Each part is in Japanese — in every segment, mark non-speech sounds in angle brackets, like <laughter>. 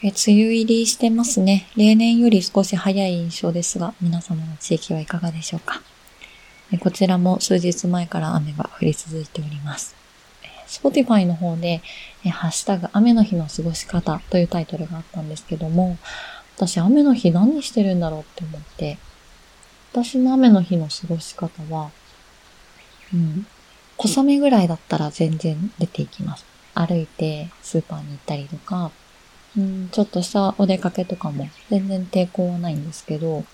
え梅雨入りしてますね。例年より少し早い印象ですが、皆様の地域はいかがでしょうか？えこちらも数日前から雨が降り続いております。Spotify の方で、えハッシュタグ雨の日の過ごし方というタイトルがあったんですけども、私雨の日何してるんだろうって思って、私の雨の日の過ごし方は、うん、小雨ぐらいだったら全然出ていきます。歩いてスーパーに行ったりとか、うん、ちょっとしたお出かけとかも全然抵抗はないんですけど、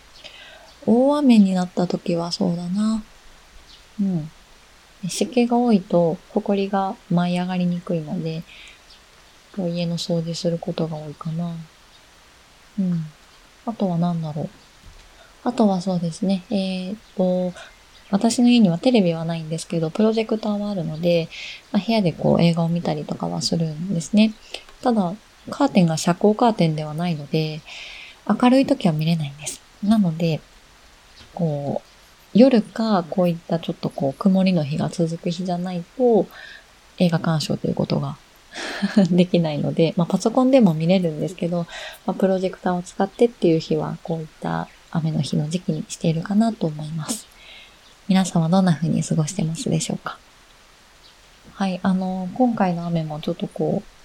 大雨になった時はそうだな。うん。湿気が多いと、埃が舞い上がりにくいので、家の掃除することが多いかな。うん。あとは何だろう。あとはそうですね。えっ、と、私の家にはテレビはないんですけど、プロジェクターはあるので、まあ、部屋でこう映画を見たりとかはするんですね。ただ、カーテンが遮光カーテンではないので、明るい時は見れないんです。なので、こう、夜か、こういったちょっとこう、曇りの日が続く日じゃないと、映画鑑賞ということが <laughs> できないので、まあ、パソコンでも見れるんですけど、まあ、プロジェクターを使ってっていう日は、こういった雨の日の時期にしているかなと思います。皆さんはどんな風に過ごしてますでしょうか？はい、あの、今回の雨もちょっとこう、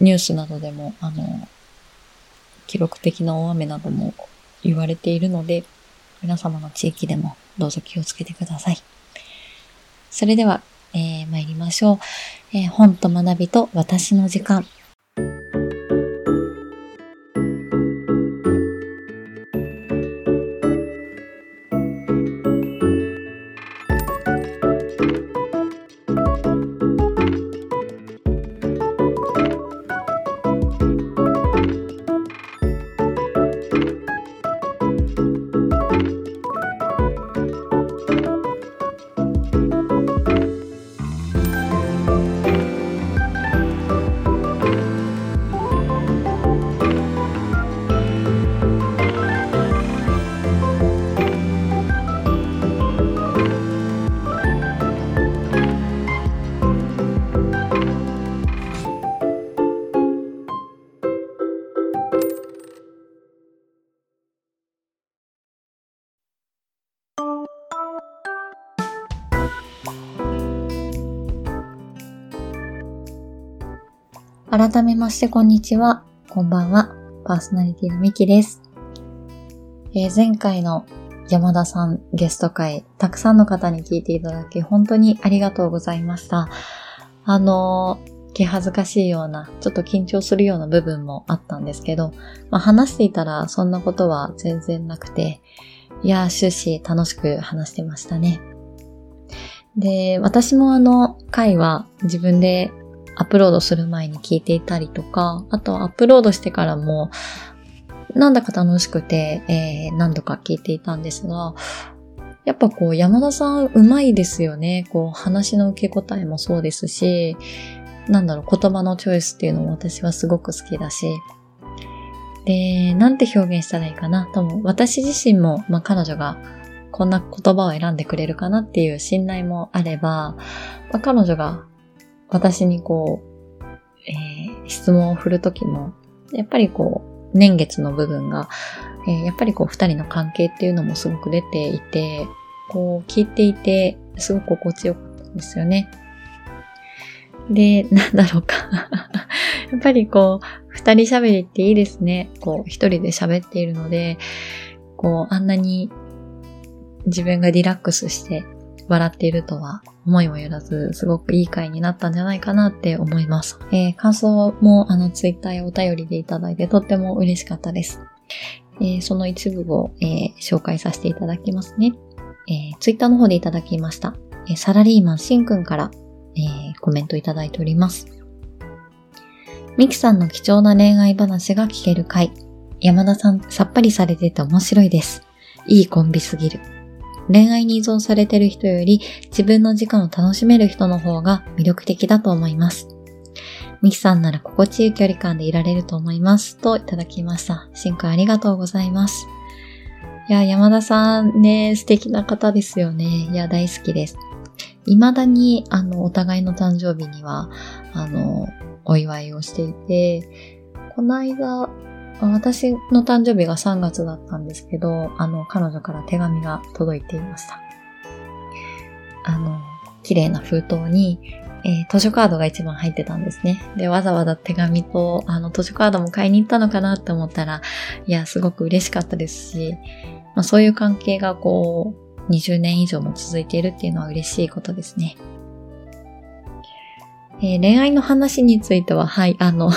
ニュースなどでも、あの、記録的な大雨なども言われているので、皆様の地域でもどうぞ気をつけてください。それでは、えー、参りましょう。えー、本と学びと私の時間。改めましてこんにちは。こんばんは。パーソナリティのミキです。えー、前回の山田さんゲスト会、たくさんの方に聞いていただき、本当にありがとうございました。あのー、気恥ずかしいような、ちょっと緊張するような部分もあったんですけど、まあ、話していたらそんなことは全然なくて、いやー、終始楽しく話してましたね。で、私もあの回は自分でアップロードする前に聞いていたりとか、あとアップロードしてからも、なんだか楽しくて、えー、何度か聞いていたんですが、やっぱこう山田さん上手いですよね。こう話の受け答えもそうですし、なんだろう、言葉のチョイスっていうのも私はすごく好きだし、で、なんて表現したらいいかな？と思う。私自身も、まあ、彼女がこんな言葉を選んでくれるかなっていう信頼もあれば、まあ、彼女が私にこう、えー、質問を振るときも、やっぱりこう、年月の部分が、えー、やっぱりこう、二人の関係っていうのもすごく出ていて、こう、聞いていて、すごく心地よかったんですよね。で、なんだろうか <laughs> やっぱりこう、二人喋りっていいですね。こう、一人で喋っているので、こう、あんなに自分がリラックスして笑っているとは思いもよらず、すごくいい回になったんじゃないかなって思います。えー、感想もあのツイッターやお便りでいただいてとっても嬉しかったです。えー、その一部を、えー、紹介させていただきますね。えー、ツイッターの方でいただきました。えサラリーマンしんくんから、えコメントいただいております。ミキさんの貴重な恋愛話が聞ける回。山田さん、さっぱりされてて面白いです。いいコンビすぎる。恋愛に依存されてる人より自分の時間を楽しめる人の方が魅力的だと思います。ミキさんなら心地いい距離感でいられると思います。といただきました。シンくんありがとうございます。いや、山田さんね、素敵な方ですよね。いや、大好きです。未だに、あの、お互いの誕生日には、あの、お祝いをしていて、この間、私の誕生日が3月だったんですけど、あの、彼女から手紙が届いていました。あの、綺麗な封筒に、えー、図書カードが一番入ってたんですね。で、わざわざ手紙と、あの、図書カードも買いに行ったのかなって思ったら、いや、すごく嬉しかったですし、まあ、そういう関係がこう、20年以上も続いているっていうのは嬉しいことですね。えー、恋愛の話については、はい、あの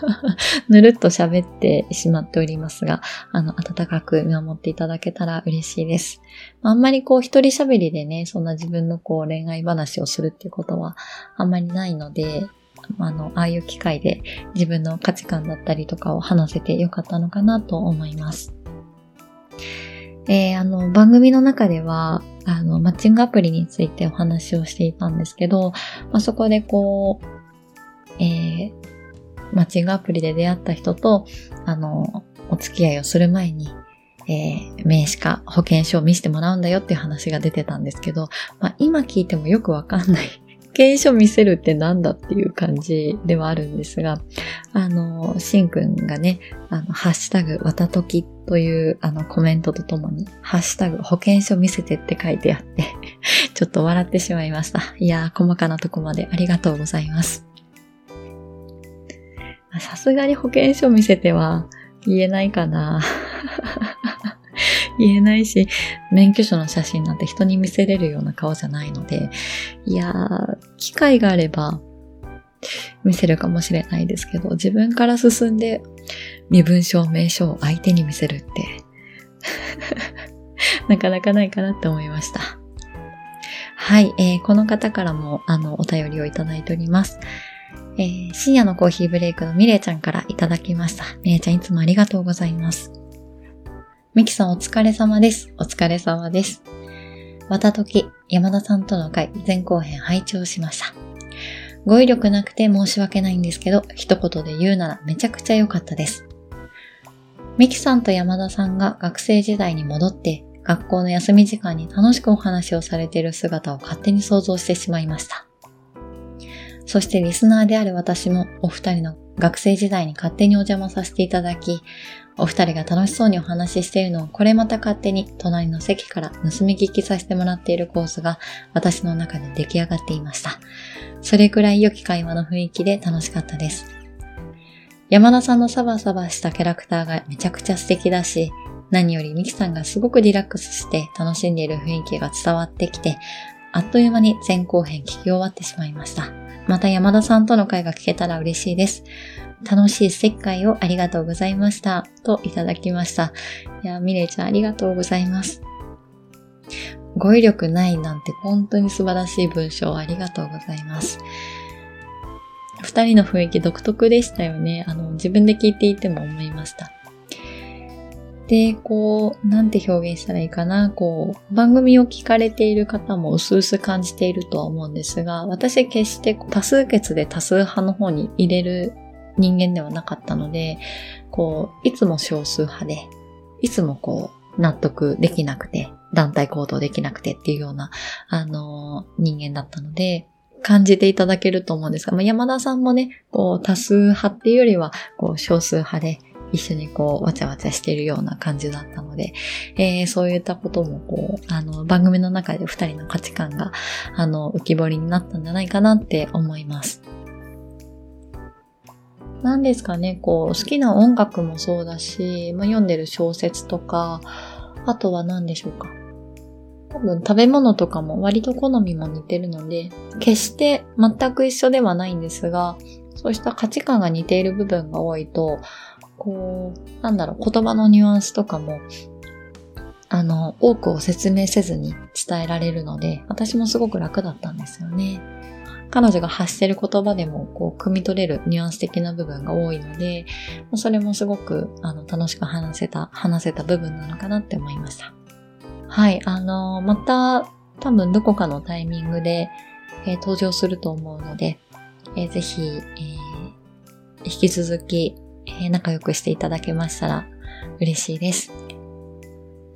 <laughs> ぬるっと喋ってしまっておりますが、あの、温かく見守っていただけたら嬉しいです。あんまりこう、一人喋りでね、そんな自分のこう、恋愛話をするっていうことはあんまりないので、あの、ああいう機会で自分の価値観だったりとかを話せてよかったのかなと思います。えー、あの、番組の中では、あの、マッチングアプリについてお話をしていたんですけど、まあ、そこでこう、えー、マッチングアプリで出会った人と、あの、お付き合いをする前に、えー、名刺か保険証を見せてもらうんだよっていう話が出てたんですけど、まあ、今聞いてもよくわかんない険書見せるってなんだっていう感じではあるんですが、あの、しんくんがね、あの、ハッシュタグ、わたときというあのコメントとともに、ハッシュタグ、保険証見せてって書いてあって <laughs> ちょっと笑ってしまいました。いやー、細かなとこまでありがとうございます。さすがに保険証見せては言えないかな <laughs> 言えないし、免許証の写真なんて人に見せれるような顔じゃないので、いやー、機会があれば見せるかもしれないですけど、自分から進んで身分証明書を相手に見せるって <laughs> なかなかないかなって思いました。はい、えー、この方からもあのお便りをいただいております。えー、深夜のコーヒーブレイクのミレイちゃんからいただきました。ミレイちゃんいつもありがとうございます。ミキさんお疲れ様です。お疲れ様です。また時、山田さんとの会前後編拝聴しました。語彙力なくて申し訳ないんですけど、一言で言うならめちゃくちゃ良かったです。ミキさんと山田さんが学生時代に戻って、学校の休み時間に楽しくお話をされている姿を勝手に想像してしまいました。そしてリスナーである私もお二人の学生時代に勝手にお邪魔させていただき、お二人が楽しそうにお話ししているのをこれまた勝手に隣の席から盗み聞きさせてもらっているコースが私の中で出来上がっていました。それくらい良き会話の雰囲気で楽しかったです。山田さんのサバサバしたキャラクターがめちゃくちゃ素敵だし、何よりミキさんがすごくリラックスして楽しんでいる雰囲気が伝わってきて、あっという間に前後編聞き終わってしまいました。また山田さんとの会が聞けたら嬉しいです。楽しい世界をありがとうございました。といただきました。いや、ミレイちゃんありがとうございます。語彙力ないなんて本当に素晴らしい文章ありがとうございます。二人の雰囲気独特でしたよね。あの、自分で聞いていても思いました。で、こう、なんて表現したらいいかな。こう、番組を聞かれている方も薄々感じているとは思うんですが、私決して多数決で多数派の方に入れる人間ではなかったので、こう、いつも少数派で、いつもこう、納得できなくて、団体行動できなくてっていうような、あのー、人間だったので、感じていただけると思うんですが、まあ、山田さんもね、こう、多数派っていうよりは、こう、少数派で、一緒にこう、わちゃわちゃしてるような感じだったので、えー、そういったこともこう、あの、番組の中で二人の価値観が、あの、浮き彫りになったんじゃないかなって思います。何ですかね、こう、好きな音楽もそうだし、まあ、読んでる小説とか、あとは何でしょうか。多分食べ物とかも割と好みも似てるので、決して全く一緒ではないんですが、そうした価値観が似ている部分が多いと、こう、なんだろう、言葉のニュアンスとかも、あの、多くを説明せずに伝えられるので、私もすごく楽だったんですよね。彼女が発してる言葉でも、こう、汲み取れるニュアンス的な部分が多いので、それもすごく、あの、楽しく話せた、話せた部分なのかなって思いました。はい、あの、また、多分どこかのタイミングで、えー、登場すると思うので、えー、ぜひ、えー、引き続き、え仲良くしていただけましたら嬉しいです。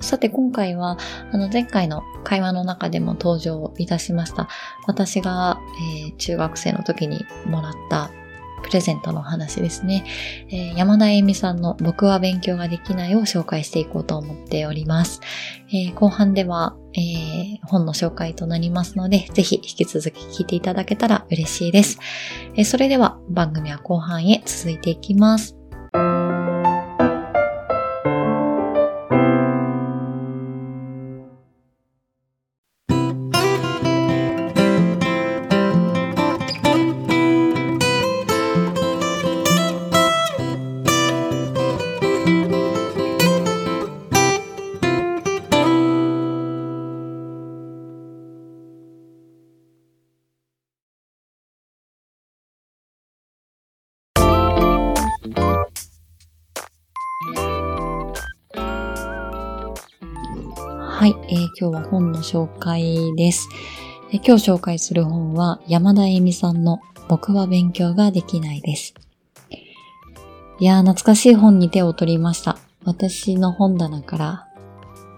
さて今回は、あの前回の会話の中でも登場いたしました。私が、えー、中学生の時にもらったプレゼントの話ですね。えー、山田恵美さんの僕は勉強ができないを紹介していこうと思っております。えー、後半では、えー、本の紹介となりますので、ぜひ引き続き聞いていただけたら嬉しいです。えそれでは番組は後半へ続いていきます。はい、えー、今日は本の紹介です、えー、今日紹介する本は山田恵美さんの僕は勉強ができないです。いやー、懐かしい本に手を取りました。私の本棚から、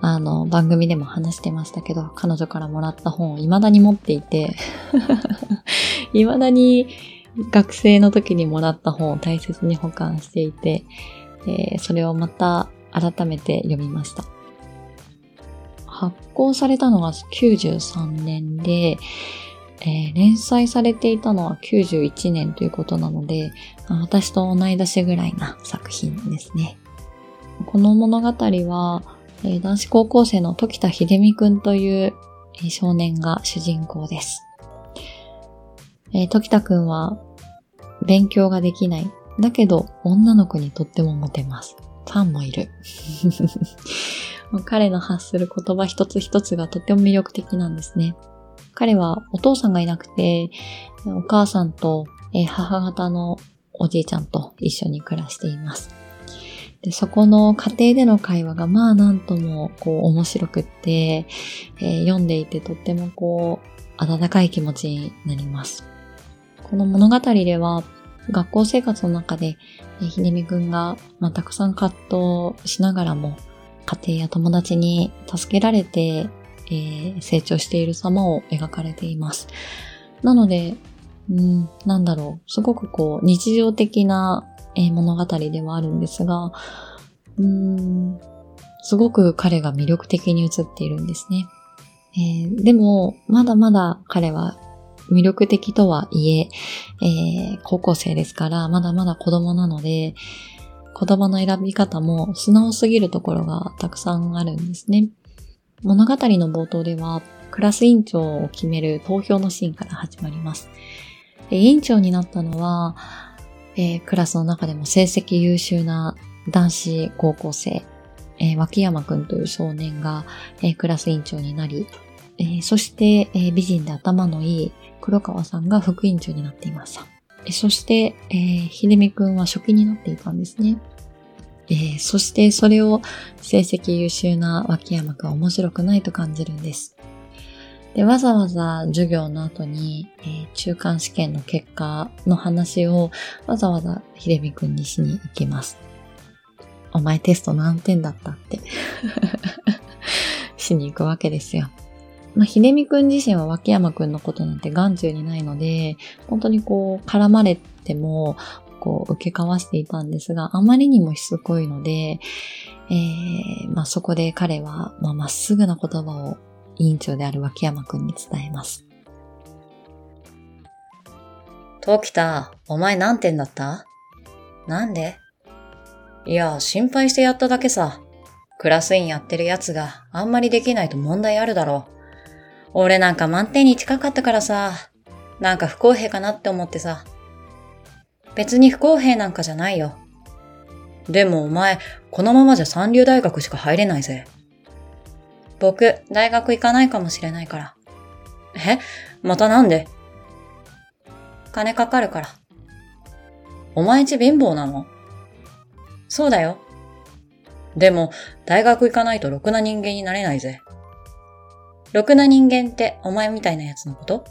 あの、番組でも話してましたけど、彼女からもらった本を未だに持っていて <laughs> 未だに学生の時にもらった本を大切に保管していて、えー、それをまた改めて読みました。発行されたのが93年で、えー、連載されていたのは91年ということなので、私と同い年ぐらいな作品ですね。この物語は、えー、男子高校生の時田秀美くんという、えー、少年が主人公です。えー、時田くんは勉強ができない。だけど女の子にとってもモテます。ファンもいる。彼の発する言葉一つ一つがとても魅力的なんですね。彼はお父さんがいなくて、お母さんと母方のおじいちゃんと一緒に暮らしています。でそこの家庭での会話がまあなんともこう面白くって、えー、読んでいてとってもこう温かい気持ちになります。この物語では学校生活の中で、ひでみくんが、まあ、たくさん葛藤しながらも、家庭や友達に助けられて、えー、成長している様を描かれています。なので、うん、なんだろう、すごくこう、日常的な、えー、物語ではあるんですが、うん、すごく彼が魅力的に映っているんですね。えー、でも、まだまだ彼は魅力的とはいえ、えー、高校生ですから、まだまだ子供なので、言葉の選び方も素直すぎるところがたくさんあるんですね。物語の冒頭では、クラス委員長を決める投票のシーンから始まります。委員長になったのは、えー、クラスの中でも成績優秀な男子高校生、えー、脇山くんという少年が、えー、クラス委員長になり、えー、そして、えー、美人で頭のいい黒川さんが副委員長になっていました。そして、えー、秀美くんは初期になっていたんですね。えー、そしてそれを成績優秀な脇山くんは面白くないと感じるんです。で、わざわざ授業の後に、えー、中間試験の結果の話をわざわざ秀美くんにしに行きます。お前テスト何点だったって <laughs> しに行くわけですよ。まあ、秀美くん自身は脇山くんのことなんて眼中にないので、本当にこう、絡まれても、こう、受け交わしていたんですが、あまりにもしつこいので、えー、まあ、そこで彼は、まあ、まっすぐな言葉を委員長である脇山くんに伝えます。時田、お前何点だった？なんで？いや、心配してやっただけさ。クラス委員やってるやつがあんまりできないと問題あるだろう。俺なんか満点に近かったからさ、なんか不公平かなって思ってさ。別に不公平なんかじゃないよ。でもお前、このままじゃ三流大学しか入れないぜ。僕、大学行かないかもしれないから。え？またなんで？金かかるから。お前んち貧乏なの？そうだよ。でも、大学行かないとろくな人間になれないぜ。ろくな人間ってお前みたいなやつのこと？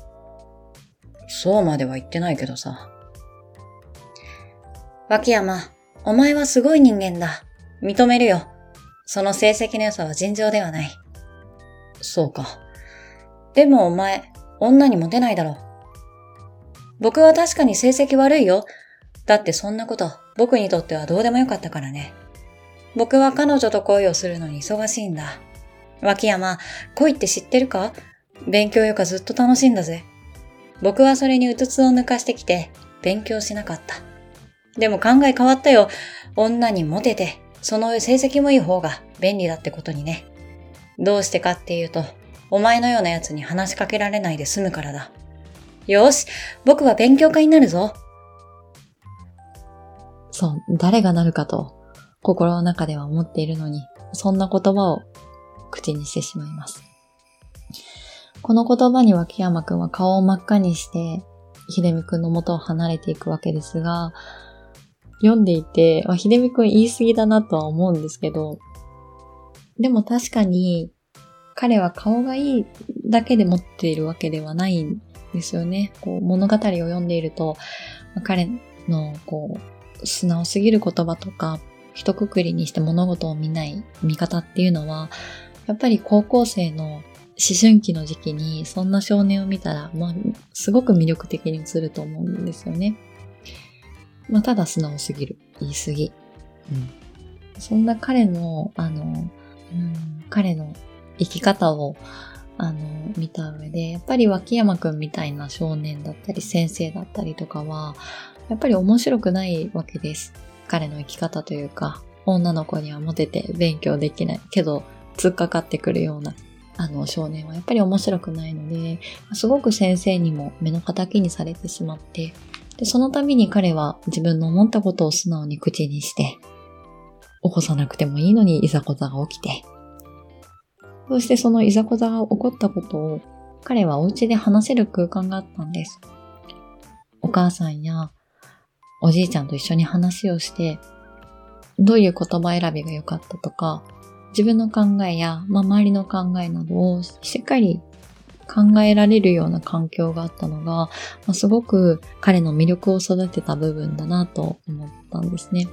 そうまでは言ってないけどさ。脇山、お前はすごい人間だ。認めるよ。その成績の良さは尋常ではない。そうか。でもお前、女にモテないだろ。僕は確かに成績悪いよ。だってそんなこと僕にとってはどうでもよかったからね。僕は彼女と恋をするのに忙しいんだ。脇山、恋って知ってるか？勉強よかずっと楽しいんだぜ。僕はそれにうつつを抜かしてきて、勉強しなかった。でも考え変わったよ。女にモテて、その成績もいい方が便利だってことにね。どうしてかっていうと、お前のような奴に話しかけられないで済むからだ。よし、僕は勉強家になるぞ。そう、誰がなるかと心の中では思っているのに、そんな言葉を口にしてしまいます。この言葉に脇山くんは顔を真っ赤にして、秀美くんの元を離れていくわけですが、読んでいて、まあ、秀美くん言い過ぎだなとは思うんですけど、でも確かに彼は顔がいいだけで持っているわけではないんですよね。こう物語を読んでいると、彼のこう素直すぎる言葉とか、一括りにして物事を見ない見方っていうのは、やっぱり高校生の思春期の時期にそんな少年を見たら、まあ、すごく魅力的に映ると思うんですよね。まあ、ただ素直すぎる。言い過ぎ。うん。そんな彼の、あの、うん、彼の生き方を、あの、見た上で、やっぱり脇山くんみたいな少年だったり先生だったりとかは、やっぱり面白くないわけです。彼の生き方というか、女の子にはモテて勉強できないけど、突っかかってくるような、あの少年はやっぱり面白くないので、すごく先生にも目の敵にされてしまって、で、その度に彼は自分の思ったことを素直に口にして、起こさなくてもいいのにいざこざが起きて、そしてそのいざこざが起こったことを彼はお家で話せる空間があったんです。お母さんやおじいちゃんと一緒に話をして、どういう言葉選びが良かったとか、自分の考えや、まあ、周りの考えなどをしっかり考えられるような環境があったのが、まあ、すごく彼の魅力を育てた部分だなと思ったんですね。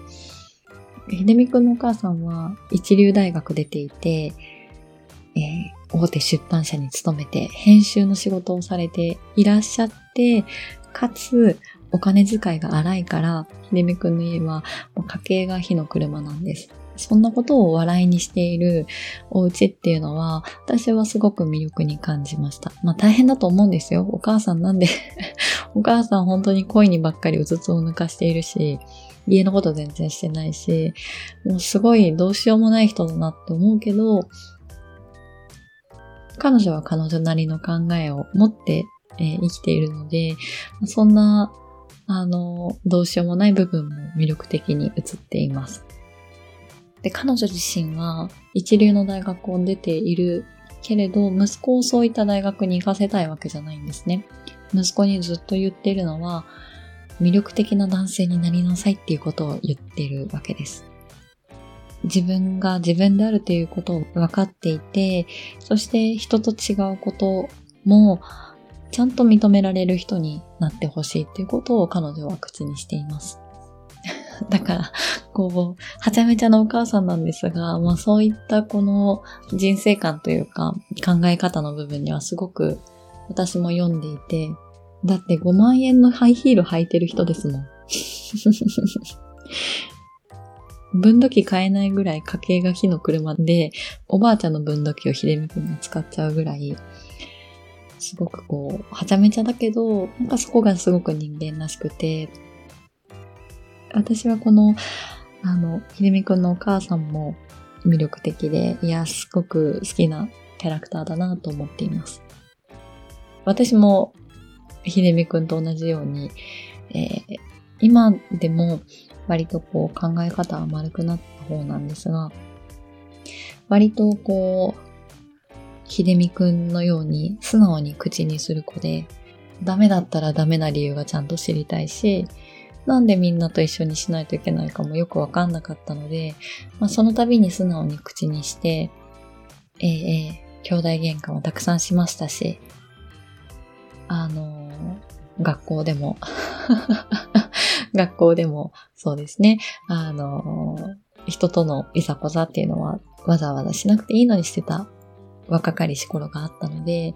秀美くんのお母さんは一流大学出ていて、えー、大手出版社に勤めて編集の仕事をされていらっしゃって、かつお金遣いが荒いから、秀美くんの家はもう家計が火の車なんです。そんなことを笑いにしているお家っていうのは、私はすごく魅力に感じました。まあ大変だと思うんですよ。お母さんなんで <laughs> お母さん本当に恋にばっかりうつつを抜かしているし、家のこと全然してないし、もうすごいどうしようもない人だなって思うけど、彼女は彼女なりの考えを持って、えー、生きているので、そんな、あの、どうしようもない部分も魅力的に映っています。で、彼女自身は一流の大学を出ているけれど、息子をそういった大学に行かせたいわけじゃないんですね。息子にずっと言っているのは、魅力的な男性になりなさいっていうことを言ってるわけです。自分が自分であるということを分かっていて、そして人と違うこともちゃんと認められる人になってほしいっていうことを彼女は口にしています。<laughs> だから、こう、はちゃめちゃなお母さんなんですが、まあそういったこの人生観というか考え方の部分にはすごく私も読んでいて、だって5万円のハイヒール履いてる人ですもん。<laughs> 分度器買えないぐらい家計が火の車で、おばあちゃんの分度器を秀美くんが使っちゃうぐらい、すごくこう、はちゃめちゃだけど、なんかそこがすごく人間らしくて、私はこの、あの、ひでみくんのお母さんも魅力的で、いや、すごく好きなキャラクターだなと思っています。私も、ひでみくんと同じように、えー、今でも割とこう考え方は丸くなった方なんですが、割とこう、ひでみくんのように素直に口にする子で、ダメだったらダメな理由がちゃんと知りたいし、なんでみんなと一緒にしないといけないかもよくわかんなかったので、まあ、その度に素直に口にして、えー、えー、兄弟喧嘩もたくさんしましたし、あのー、学校でも <laughs> 学校でもそうですね、あのー、人とのいざこざっていうのはわざわざしなくていいのにしてた若かりし頃があったので、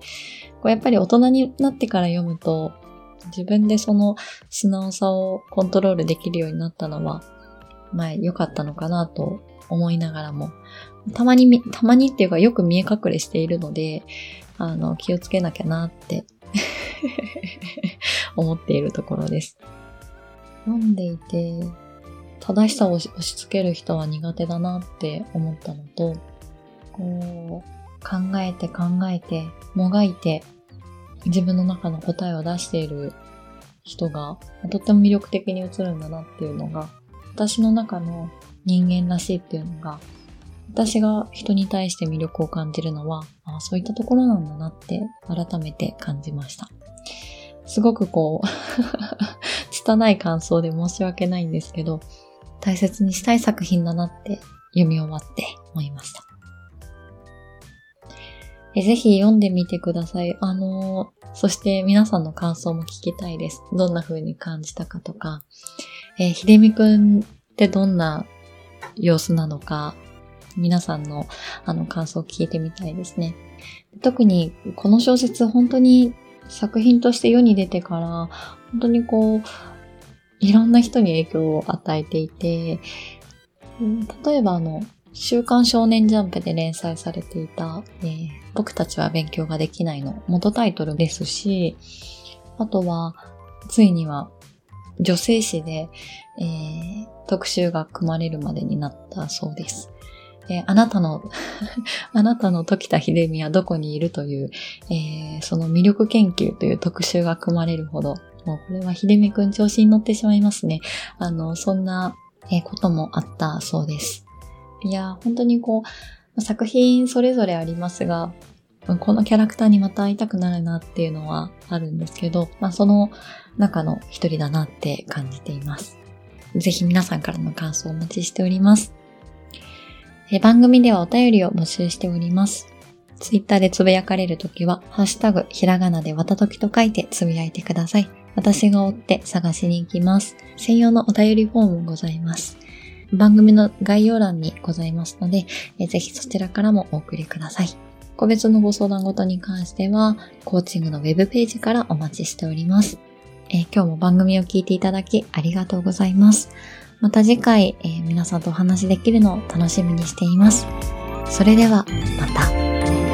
こうやっぱり大人になってから読むと、自分でその素直さをコントロールできるようになったのは、まあ良かったのかなと思いながらも、たまにたまにっていうかよく見え隠れしているので、あの、気をつけなきゃなって <laughs> 思っているところです。読んでいて、正しさを押し付ける人は苦手だなって思ったのと、こう、考えて考えて、もがいて、自分の中の答えを出している人が、とっても魅力的に映るんだなっていうのが、私の中の人間らしいっていうのが、私が人に対して魅力を感じるのは、あそういったところなんだなって改めて感じました。すごくこう <laughs> 拙い感想で申し訳ないんですけど、大切にしたい作品だなって読み終わって思いました。えぜひ読んでみてください。あのー、そして皆さんの感想も聞きたいです。どんな風に感じたかとか、えー、ひでみくんってどんな様子なのか、皆さんのあの感想を聞いてみたいですね。特にこの小説本当に作品として世に出てから、本当にこう、いろんな人に影響を与えていて、例えばあの、週刊少年ジャンプで連載されていた、えー、僕たちは勉強ができないの元タイトルですし、あとは、ついには女性誌で、えー、特集が組まれるまでになったそうです。えー、あなたの <laughs> あなたの時田秀美はどこにいるという、えー、その魅力研究という特集が組まれるほど、もうこれは秀美くん調子に乗ってしまいますね。あの、そんな、え、こともあったそうです。いや、本当にこう、作品それぞれありますが、このキャラクターにまた会いたくなるなっていうのはあるんですけど、まあその中の一人だなって感じています。ぜひ皆さんからの感想をお待ちしております。え番組ではお便りを募集しております。ツイッターでつぶやかれるときは、ハッシュタグ、ひらがなでわたときと書いてつぶやいてください。私が追って探しに行きます。専用のお便りフォームございます。番組の概要欄にございますので、えぜひそちらからもお送りください。個別のご相談ごとに関しては、コーチングのウェブページからお待ちしております。えー、今日も番組を聞いていただきありがとうございます。また次回、えー、皆さんとお話しできるのを楽しみにしています。それでは、また。